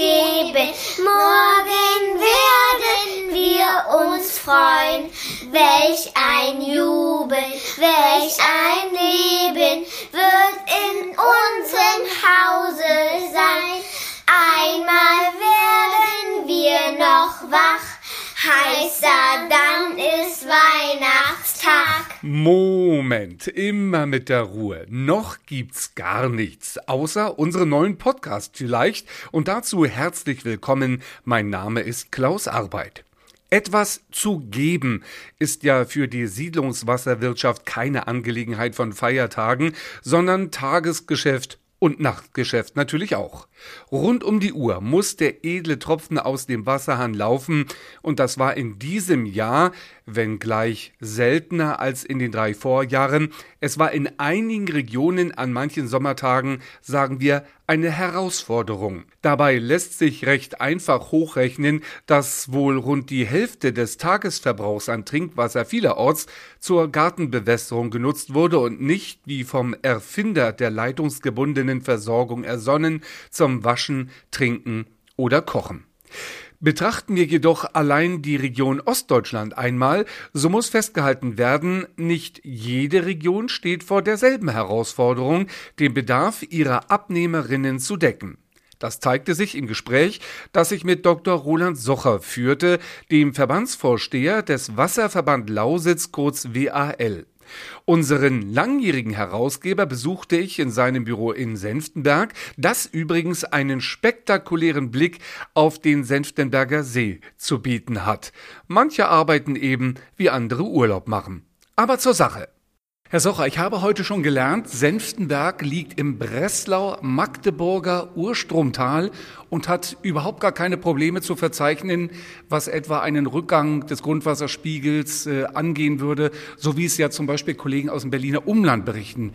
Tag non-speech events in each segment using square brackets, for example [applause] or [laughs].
was geben. Morgen werden wir uns freuen. Welch ein Jubel, welch ein Leben wird in unserem Hause sein. Einmal werden wir noch wach heißer, dann ist. Moment, immer mit der Ruhe. Noch gibt's gar nichts, außer unseren neuen Podcast vielleicht. Und dazu herzlich willkommen. Mein Name ist Klaus Arbeit. Etwas zu geben ist ja für die Siedlungswasserwirtschaft keine Angelegenheit von Feiertagen, sondern Tagesgeschäft und Nachtgeschäft natürlich auch. Rund um die Uhr muss der edle Tropfen aus dem Wasserhahn laufen, und das war in diesem Jahr, wenngleich seltener als in den drei Vorjahren, es war in einigen Regionen an manchen Sommertagen, sagen wir, eine Herausforderung. Dabei lässt sich recht einfach hochrechnen, dass wohl rund die Hälfte des Tagesverbrauchs an Trinkwasser vielerorts zur Gartenbewässerung genutzt wurde und nicht, wie vom Erfinder der leitungsgebundenen Versorgung ersonnen, zum Waschen, Trinken oder Kochen. Betrachten wir jedoch allein die Region Ostdeutschland einmal, so muss festgehalten werden, nicht jede Region steht vor derselben Herausforderung, den Bedarf ihrer Abnehmerinnen zu decken. Das zeigte sich im Gespräch, das ich mit Dr. Roland Socher führte, dem Verbandsvorsteher des Wasserverband Lausitz kurz WAL. Unseren langjährigen Herausgeber besuchte ich in seinem Büro in Senftenberg, das übrigens einen spektakulären Blick auf den Senftenberger See zu bieten hat. Manche arbeiten eben, wie andere Urlaub machen. Aber zur Sache. Herr Socher, ich habe heute schon gelernt, Senftenberg liegt im Breslau-Magdeburger Urstromtal und hat überhaupt gar keine Probleme zu verzeichnen, was etwa einen Rückgang des Grundwasserspiegels äh, angehen würde, so wie es ja zum Beispiel Kollegen aus dem Berliner Umland berichten.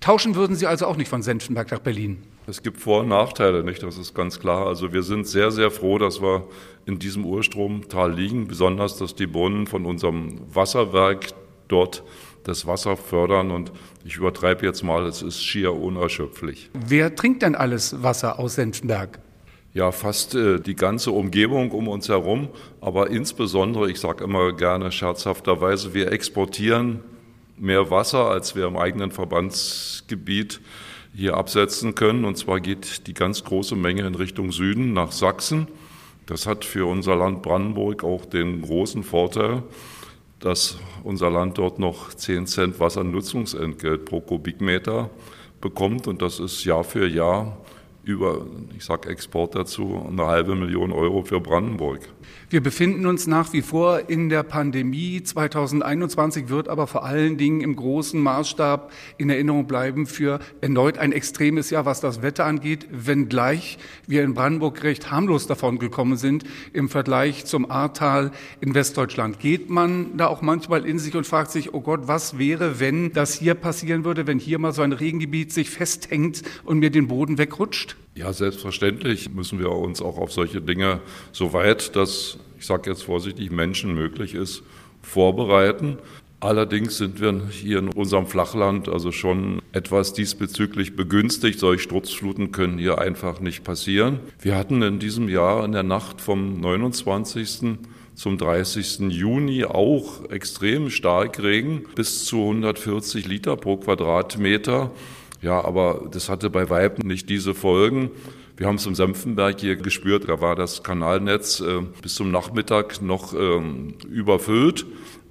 Tauschen würden Sie also auch nicht von Senftenberg nach Berlin? Es gibt Vor- und Nachteile, nicht? Das ist ganz klar. Also wir sind sehr, sehr froh, dass wir in diesem Urstromtal liegen, besonders, dass die Brunnen von unserem Wasserwerk dort das Wasser fördern. Und ich übertreibe jetzt mal, es ist schier unerschöpflich. Wer trinkt denn alles Wasser aus Senftenberg? Ja, fast äh, die ganze Umgebung um uns herum, aber insbesondere, ich sage immer gerne scherzhafterweise, wir exportieren mehr Wasser, als wir im eigenen Verbandsgebiet hier absetzen können. Und zwar geht die ganz große Menge in Richtung Süden nach Sachsen. Das hat für unser Land Brandenburg auch den großen Vorteil, dass unser Land dort noch 10 Cent Wassernutzungsentgelt pro Kubikmeter bekommt. Und das ist Jahr für Jahr über, ich sage Export dazu, eine halbe Million Euro für Brandenburg. Wir befinden uns nach wie vor in der Pandemie. 2021 wird aber vor allen Dingen im großen Maßstab in Erinnerung bleiben für erneut ein extremes Jahr, was das Wetter angeht, wenngleich wir in Brandenburg recht harmlos davon gekommen sind im Vergleich zum Ahrtal in Westdeutschland. Geht man da auch manchmal in sich und fragt sich, oh Gott, was wäre, wenn das hier passieren würde, wenn hier mal so ein Regengebiet sich festhängt und mir den Boden wegrutscht? Ja, selbstverständlich müssen wir uns auch auf solche Dinge, soweit das, ich sage jetzt vorsichtig, Menschen möglich ist, vorbereiten. Allerdings sind wir hier in unserem Flachland also schon etwas diesbezüglich begünstigt. Solche Sturzfluten können hier einfach nicht passieren. Wir hatten in diesem Jahr in der Nacht vom 29. zum 30. Juni auch extrem stark Regen, bis zu 140 Liter pro Quadratmeter. Ja, aber das hatte bei Weib nicht diese Folgen. Wir haben es im Senftenberg hier gespürt, da war das Kanalnetz äh, bis zum Nachmittag noch ähm, überfüllt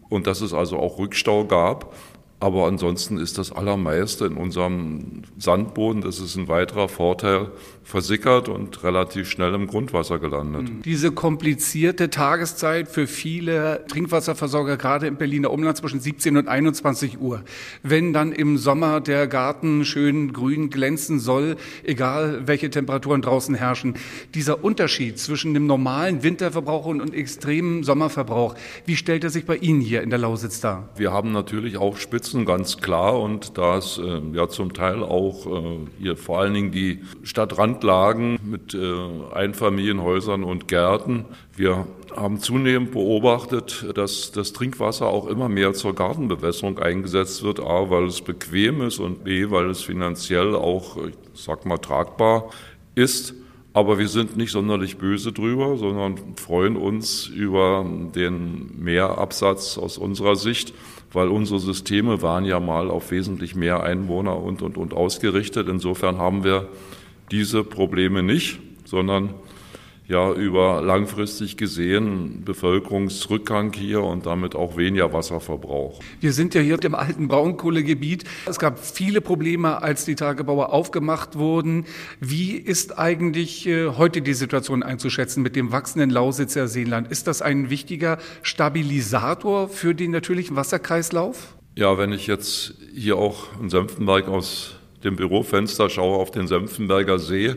und dass es also auch Rückstau gab. Aber ansonsten ist das Allermeiste in unserem Sandboden, das ist ein weiterer Vorteil, versickert und relativ schnell im Grundwasser gelandet. Mhm. Diese komplizierte Tageszeit für viele Trinkwasserversorger, gerade im Berliner Umland zwischen 17 und 21 Uhr. Wenn dann im Sommer der Garten schön grün glänzen soll, egal welche Temperaturen draußen herrschen, dieser Unterschied zwischen dem normalen Winterverbrauch und, und extremen Sommerverbrauch, wie stellt er sich bei Ihnen hier in der Lausitz dar? Wir haben natürlich auch Spitz unterstützen, ganz klar. Und da es äh, ja zum Teil auch äh, hier vor allen Dingen die Stadtrandlagen mit äh, Einfamilienhäusern und Gärten, wir haben zunehmend beobachtet, dass das Trinkwasser auch immer mehr zur Gartenbewässerung eingesetzt wird. A, weil es bequem ist und B, weil es finanziell auch, ich sag mal, tragbar ist. Aber wir sind nicht sonderlich böse drüber, sondern freuen uns über den Mehrabsatz aus unserer Sicht, weil unsere Systeme waren ja mal auf wesentlich mehr Einwohner und, und, und ausgerichtet. Insofern haben wir diese Probleme nicht, sondern ja über langfristig gesehen Bevölkerungsrückgang hier und damit auch weniger Wasserverbrauch. Wir sind ja hier im alten Braunkohlegebiet. Es gab viele Probleme, als die Tagebauer aufgemacht wurden. Wie ist eigentlich äh, heute die Situation einzuschätzen mit dem wachsenden Lausitzer Seenland? Ist das ein wichtiger Stabilisator für den natürlichen Wasserkreislauf? Ja, wenn ich jetzt hier auch in Senftenberg aus dem Bürofenster schaue auf den Senftenberger See,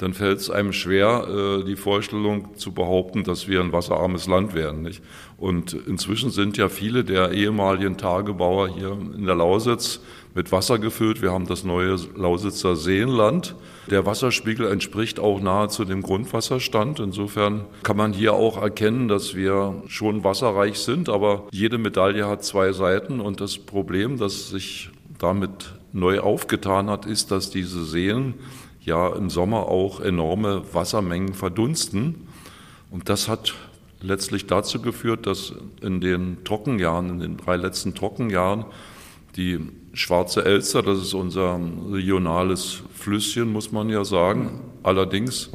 dann fällt es einem schwer, äh, die Vorstellung zu behaupten, dass wir ein wasserarmes Land wären. Nicht? Und inzwischen sind ja viele der ehemaligen Tagebauer hier in der Lausitz mit Wasser gefüllt. Wir haben das neue Lausitzer Seenland. Der Wasserspiegel entspricht auch nahezu dem Grundwasserstand. Insofern kann man hier auch erkennen, dass wir schon wasserreich sind, aber jede Medaille hat zwei Seiten. Und das Problem, das sich damit neu aufgetan hat, ist, dass diese Seen ja im Sommer auch enorme Wassermengen verdunsten. Und das hat letztlich dazu geführt, dass in den Trockenjahren, in den drei letzten Trockenjahren, die Schwarze Elster, das ist unser regionales Flüsschen, muss man ja sagen, allerdings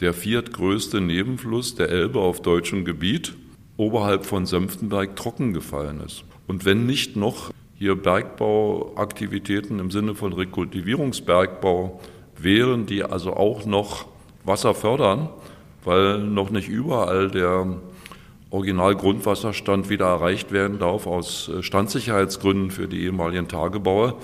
der viertgrößte Nebenfluss der Elbe auf deutschem Gebiet oberhalb von Senftenberg trocken gefallen ist. Und wenn nicht noch hier Bergbauaktivitäten im Sinne von Rekultivierungsbergbau wären, die also auch noch Wasser fördern, weil noch nicht überall der Originalgrundwasserstand wieder erreicht werden darf aus äh, Standsicherheitsgründen für die ehemaligen Tagebauer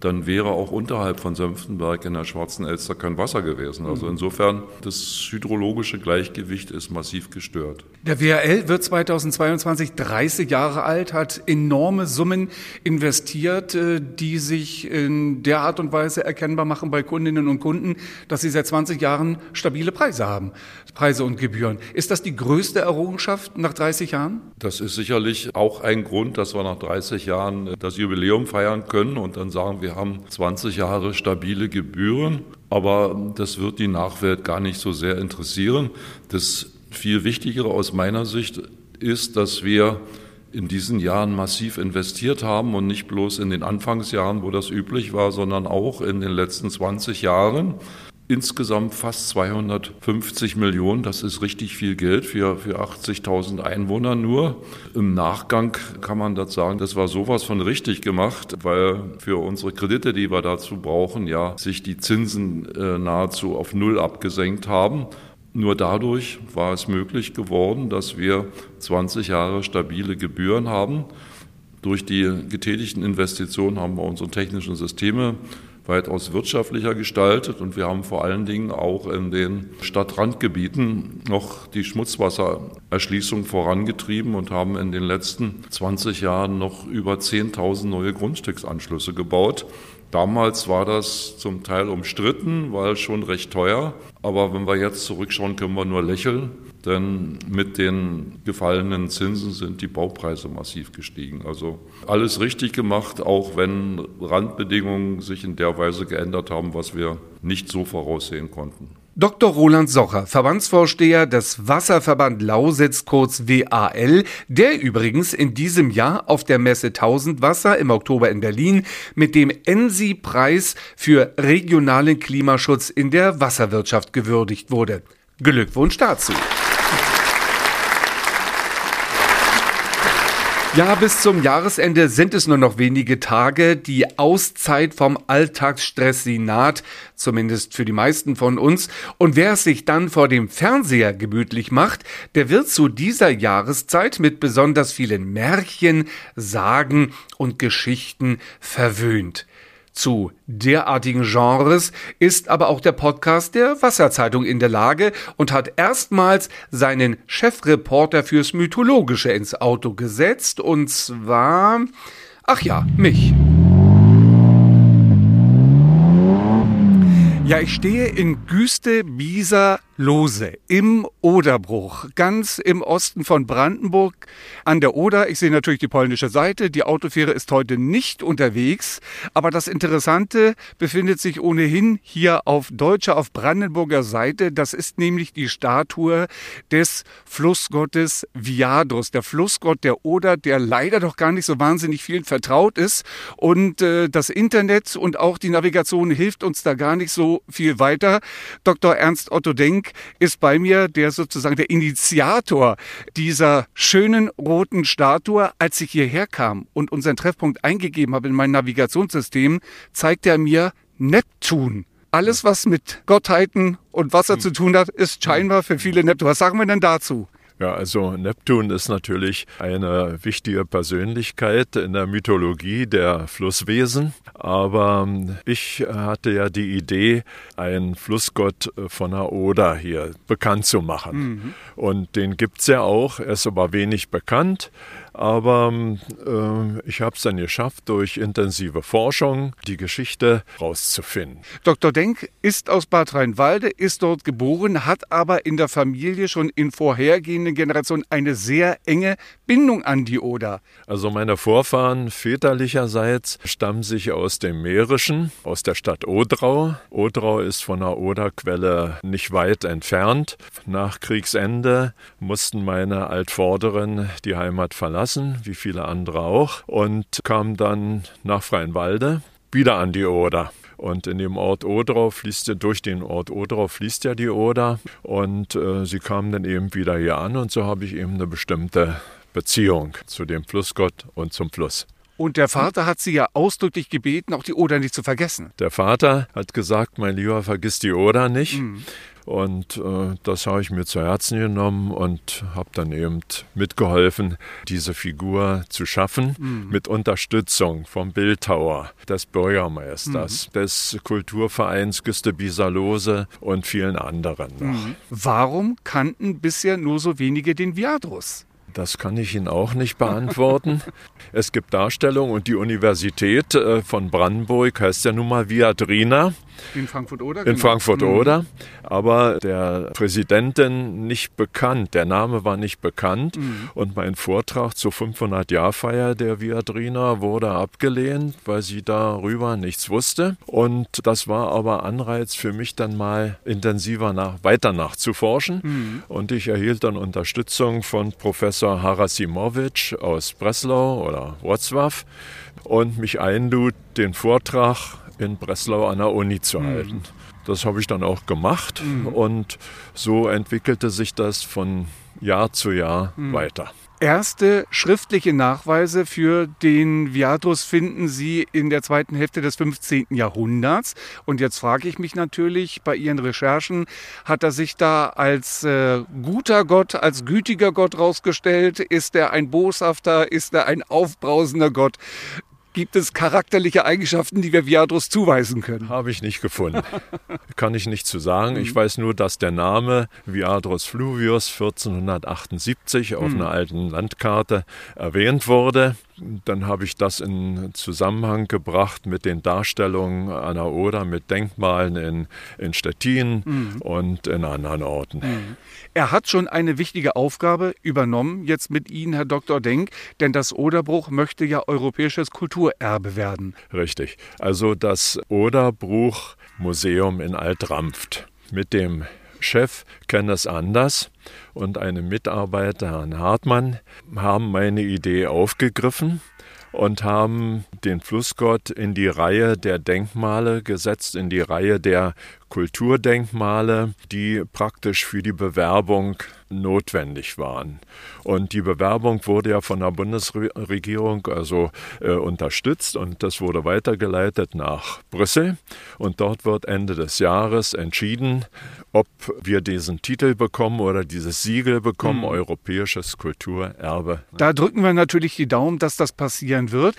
dann wäre auch unterhalb von Senftenberg in der Schwarzen Elster kein Wasser gewesen. Also mhm. insofern, das hydrologische Gleichgewicht ist massiv gestört. Der WRL wird 2022 30 Jahre alt, hat enorme Summen investiert, äh, die sich in der Art und Weise erkennbar machen bei Kundinnen und Kunden, dass sie seit 20 Jahren stabile Preise haben, Preise und Gebühren. Ist das die größte Errungenschaft nach 30 Jahren? Das ist sicherlich auch ein Grund, dass wir nach 30 Jahren das Jubiläum feiern können und dann sagen wir, haben 20 Jahre stabile Gebühren, aber das wird die Nachwelt gar nicht so sehr interessieren. Das viel Wichtigere aus meiner Sicht ist, dass wir in diesen Jahren massiv investiert haben und nicht bloß in den Anfangsjahren, wo das üblich war, sondern auch in den letzten 20 Jahren insgesamt fast 250 Millionen. Das ist richtig viel Geld für, für 80.000 Einwohner nur. Im Nachgang kann man das sagen, das war sowas von richtig gemacht, weil für unsere Kredite, die wir dazu brauchen, ja, sich die Zinsen äh, nahezu auf Null abgesenkt haben. Nur dadurch war es möglich geworden, dass wir 20 Jahre stabile Gebühren haben. Durch die getätigten Investitionen haben wir unsere technischen Systeme weitaus wirtschaftlicher gestaltet und wir haben vor allen Dingen auch in den Stadtrandgebieten noch die Schmutzwassererschließung vorangetrieben und haben in den letzten 20 Jahren noch über 10.000 neue Grundstücksanschlüsse gebaut. Damals war das zum Teil umstritten, weil schon recht teuer. Aber wenn wir jetzt zurückschauen, können wir nur lächeln. Denn mit den gefallenen Zinsen sind die Baupreise massiv gestiegen. Also alles richtig gemacht, auch wenn Randbedingungen sich in der Weise geändert haben, was wir nicht so voraussehen konnten. Dr. Roland Socher, Verbandsvorsteher des Wasserverband Lausitz, kurz WAL, der übrigens in diesem Jahr auf der Messe 1000 Wasser im Oktober in Berlin mit dem ENSI-Preis für regionalen Klimaschutz in der Wasserwirtschaft gewürdigt wurde. Glückwunsch dazu. Ja, bis zum Jahresende sind es nur noch wenige Tage. Die Auszeit vom Alltagsstress, sie naht, zumindest für die meisten von uns. Und wer es sich dann vor dem Fernseher gemütlich macht, der wird zu dieser Jahreszeit mit besonders vielen Märchen, Sagen und Geschichten verwöhnt. Zu derartigen Genres ist aber auch der Podcast der Wasserzeitung in der Lage und hat erstmals seinen Chefreporter fürs Mythologische ins Auto gesetzt und zwar Ach ja, mich. Ja, ich stehe in Güste Bieser Lose im Oderbruch, ganz im Osten von Brandenburg an der Oder. Ich sehe natürlich die polnische Seite. Die Autofähre ist heute nicht unterwegs, aber das Interessante befindet sich ohnehin hier auf deutscher, auf Brandenburger Seite. Das ist nämlich die Statue des Flussgottes Viadrus, der Flussgott der Oder, der leider doch gar nicht so wahnsinnig vielen vertraut ist. Und äh, das Internet und auch die Navigation hilft uns da gar nicht so viel weiter. Dr. Ernst Otto Denk Frank ist bei mir der sozusagen der Initiator dieser schönen roten Statue. Als ich hierher kam und unseren Treffpunkt eingegeben habe in mein Navigationssystem, zeigt er mir Neptun. Alles, was mit Gottheiten und Wasser hm. zu tun hat, ist scheinbar für viele Neptun. Was sagen wir denn dazu? Ja, also Neptun ist natürlich eine wichtige Persönlichkeit in der Mythologie der Flusswesen. Aber ich hatte ja die Idee, einen Flussgott von der Oder hier bekannt zu machen. Mhm. Und den gibt es ja auch, er ist aber wenig bekannt. Aber äh, ich habe es dann geschafft, durch intensive Forschung die Geschichte rauszufinden. Dr. Denk ist aus Bad Rheinwalde, ist dort geboren, hat aber in der Familie schon in vorhergehenden Generationen eine sehr enge Bindung an die Oder. Also meine Vorfahren väterlicherseits stammen sich aus dem Mährischen, aus der Stadt Odrau. Odrau ist von der Oderquelle nicht weit entfernt. Nach Kriegsende mussten meine Altvorderen die Heimat verlassen verlassen, wie viele andere auch, und kam dann nach Freienwalde wieder an die Oder. Und in dem Ort Odrau fließt ja, durch den Ort Odrau fließt ja die Oder. Und äh, sie kamen dann eben wieder hier an und so habe ich eben eine bestimmte Beziehung zu dem Flussgott und zum Fluss. Und der Vater hat sie ja ausdrücklich gebeten, auch die Oder nicht zu vergessen. Der Vater hat gesagt, mein Lieber, vergiss die Oder nicht. Mhm. Und äh, das habe ich mir zu Herzen genommen und habe dann eben mitgeholfen, diese Figur zu schaffen, mhm. mit Unterstützung vom Bildhauer, des Bürgermeisters, mhm. des Kulturvereins Güste Bisalose und vielen anderen noch. Mhm. Warum kannten bisher nur so wenige den Viadrus? Das kann ich Ihnen auch nicht beantworten. [laughs] es gibt Darstellungen und die Universität äh, von Brandenburg heißt ja nun mal Viadrina. In Frankfurt-Oder? In genau. Frankfurt-Oder. Mhm. Aber der Präsidentin nicht bekannt. Der Name war nicht bekannt. Mhm. Und mein Vortrag zur 500-Jahr-Feier der Viadrina wurde abgelehnt, weil sie darüber nichts wusste. Und das war aber Anreiz für mich dann mal intensiver nach, weiter nachzuforschen. Mhm. Und ich erhielt dann Unterstützung von Professor Harasimowitsch aus Breslau oder Wrocław und mich einlud, den Vortrag in Breslau an der Uni zu mhm. halten. Das habe ich dann auch gemacht mhm. und so entwickelte sich das von Jahr zu Jahr mhm. weiter. Erste schriftliche Nachweise für den Viatus finden Sie in der zweiten Hälfte des 15. Jahrhunderts. Und jetzt frage ich mich natürlich, bei Ihren Recherchen, hat er sich da als äh, guter Gott, als gütiger Gott rausgestellt? Ist er ein boshafter? Ist er ein aufbrausender Gott? Gibt es charakterliche Eigenschaften, die wir Viadrus zuweisen können? Habe ich nicht gefunden. [laughs] Kann ich nicht zu sagen. Ich mhm. weiß nur, dass der Name Viadrus Fluvius 1478 auf mhm. einer alten Landkarte erwähnt wurde. Dann habe ich das in Zusammenhang gebracht mit den Darstellungen an der Oder, mit Denkmalen in, in Stettin mhm. und in anderen Orten. Mhm. Er hat schon eine wichtige Aufgabe übernommen, jetzt mit Ihnen, Herr Dr. Denk, denn das Oderbruch möchte ja europäisches Kulturerbe werden. Richtig. Also das Oderbruch-Museum in Altrampft mit dem Chef kennt es anders. Und einem Mitarbeiter, Herrn Hartmann, haben meine Idee aufgegriffen und haben den Flussgott in die Reihe der Denkmale gesetzt, in die Reihe der Kulturdenkmale, die praktisch für die Bewerbung notwendig waren. Und die Bewerbung wurde ja von der Bundesregierung also äh, unterstützt und das wurde weitergeleitet nach Brüssel. Und dort wird Ende des Jahres entschieden, ob wir diesen Titel bekommen oder dieses Siegel bekommen, mhm. Europäisches Kulturerbe. Da drücken wir natürlich die Daumen, dass das passieren wird.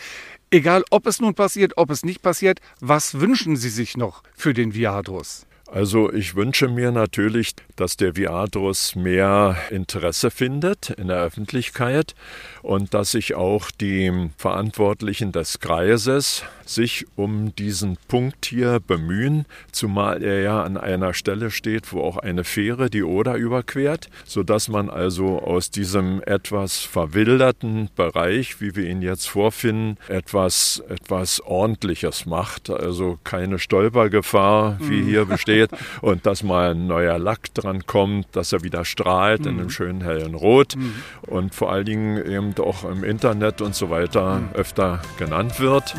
Egal, ob es nun passiert, ob es nicht passiert, was wünschen Sie sich noch für den Viadrus? Also ich wünsche mir natürlich, dass der Viadrus mehr Interesse findet in der Öffentlichkeit und dass sich auch die Verantwortlichen des Kreises sich um diesen Punkt hier bemühen, zumal er ja an einer Stelle steht, wo auch eine Fähre die Oder überquert, sodass man also aus diesem etwas verwilderten Bereich, wie wir ihn jetzt vorfinden, etwas, etwas Ordentliches macht. Also keine Stolpergefahr, wie mhm. hier besteht, und dass mal ein neuer Lack dran kommt, dass er wieder strahlt in einem mhm. schönen hellen Rot mhm. und vor allen Dingen eben auch im Internet und so weiter öfter genannt wird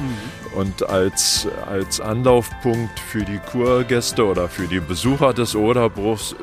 und als, als Anlaufpunkt für die Kurgäste oder für die Besucher des Oderbruchs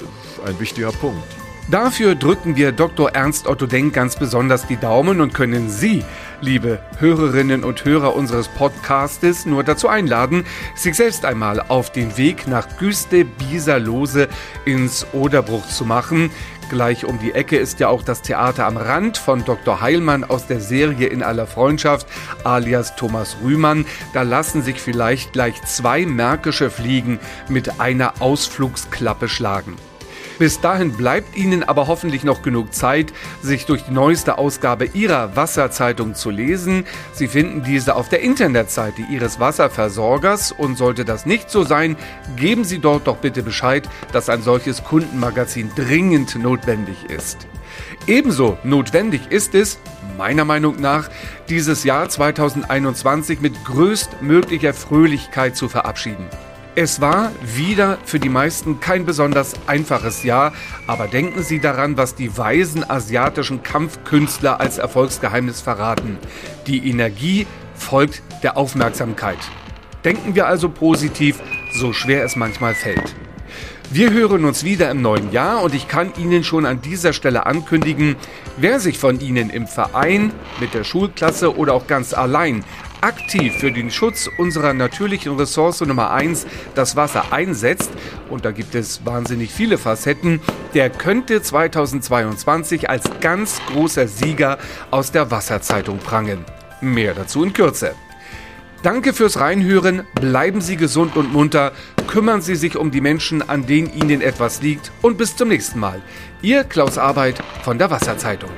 ein wichtiger Punkt. Dafür drücken wir Dr. Ernst Otto Denk ganz besonders die Daumen und können Sie, liebe Hörerinnen und Hörer unseres Podcastes, nur dazu einladen, sich selbst einmal auf den Weg nach Güste Bieserlose ins Oderbruch zu machen. Gleich um die Ecke ist ja auch das Theater am Rand von Dr. Heilmann aus der Serie In aller Freundschaft, alias Thomas Rühmann. Da lassen sich vielleicht gleich zwei märkische Fliegen mit einer Ausflugsklappe schlagen. Bis dahin bleibt Ihnen aber hoffentlich noch genug Zeit, sich durch die neueste Ausgabe Ihrer Wasserzeitung zu lesen. Sie finden diese auf der Internetseite Ihres Wasserversorgers und sollte das nicht so sein, geben Sie dort doch bitte Bescheid, dass ein solches Kundenmagazin dringend notwendig ist. Ebenso notwendig ist es, meiner Meinung nach, dieses Jahr 2021 mit größtmöglicher Fröhlichkeit zu verabschieden. Es war wieder für die meisten kein besonders einfaches Jahr, aber denken Sie daran, was die weisen asiatischen Kampfkünstler als Erfolgsgeheimnis verraten. Die Energie folgt der Aufmerksamkeit. Denken wir also positiv, so schwer es manchmal fällt. Wir hören uns wieder im neuen Jahr und ich kann Ihnen schon an dieser Stelle ankündigen, wer sich von Ihnen im Verein, mit der Schulklasse oder auch ganz allein aktiv für den Schutz unserer natürlichen Ressource Nummer 1, das Wasser, einsetzt, und da gibt es wahnsinnig viele Facetten, der könnte 2022 als ganz großer Sieger aus der Wasserzeitung prangen. Mehr dazu in Kürze. Danke fürs Reinhören, bleiben Sie gesund und munter, kümmern Sie sich um die Menschen, an denen Ihnen etwas liegt und bis zum nächsten Mal. Ihr Klaus Arbeit von der Wasserzeitung.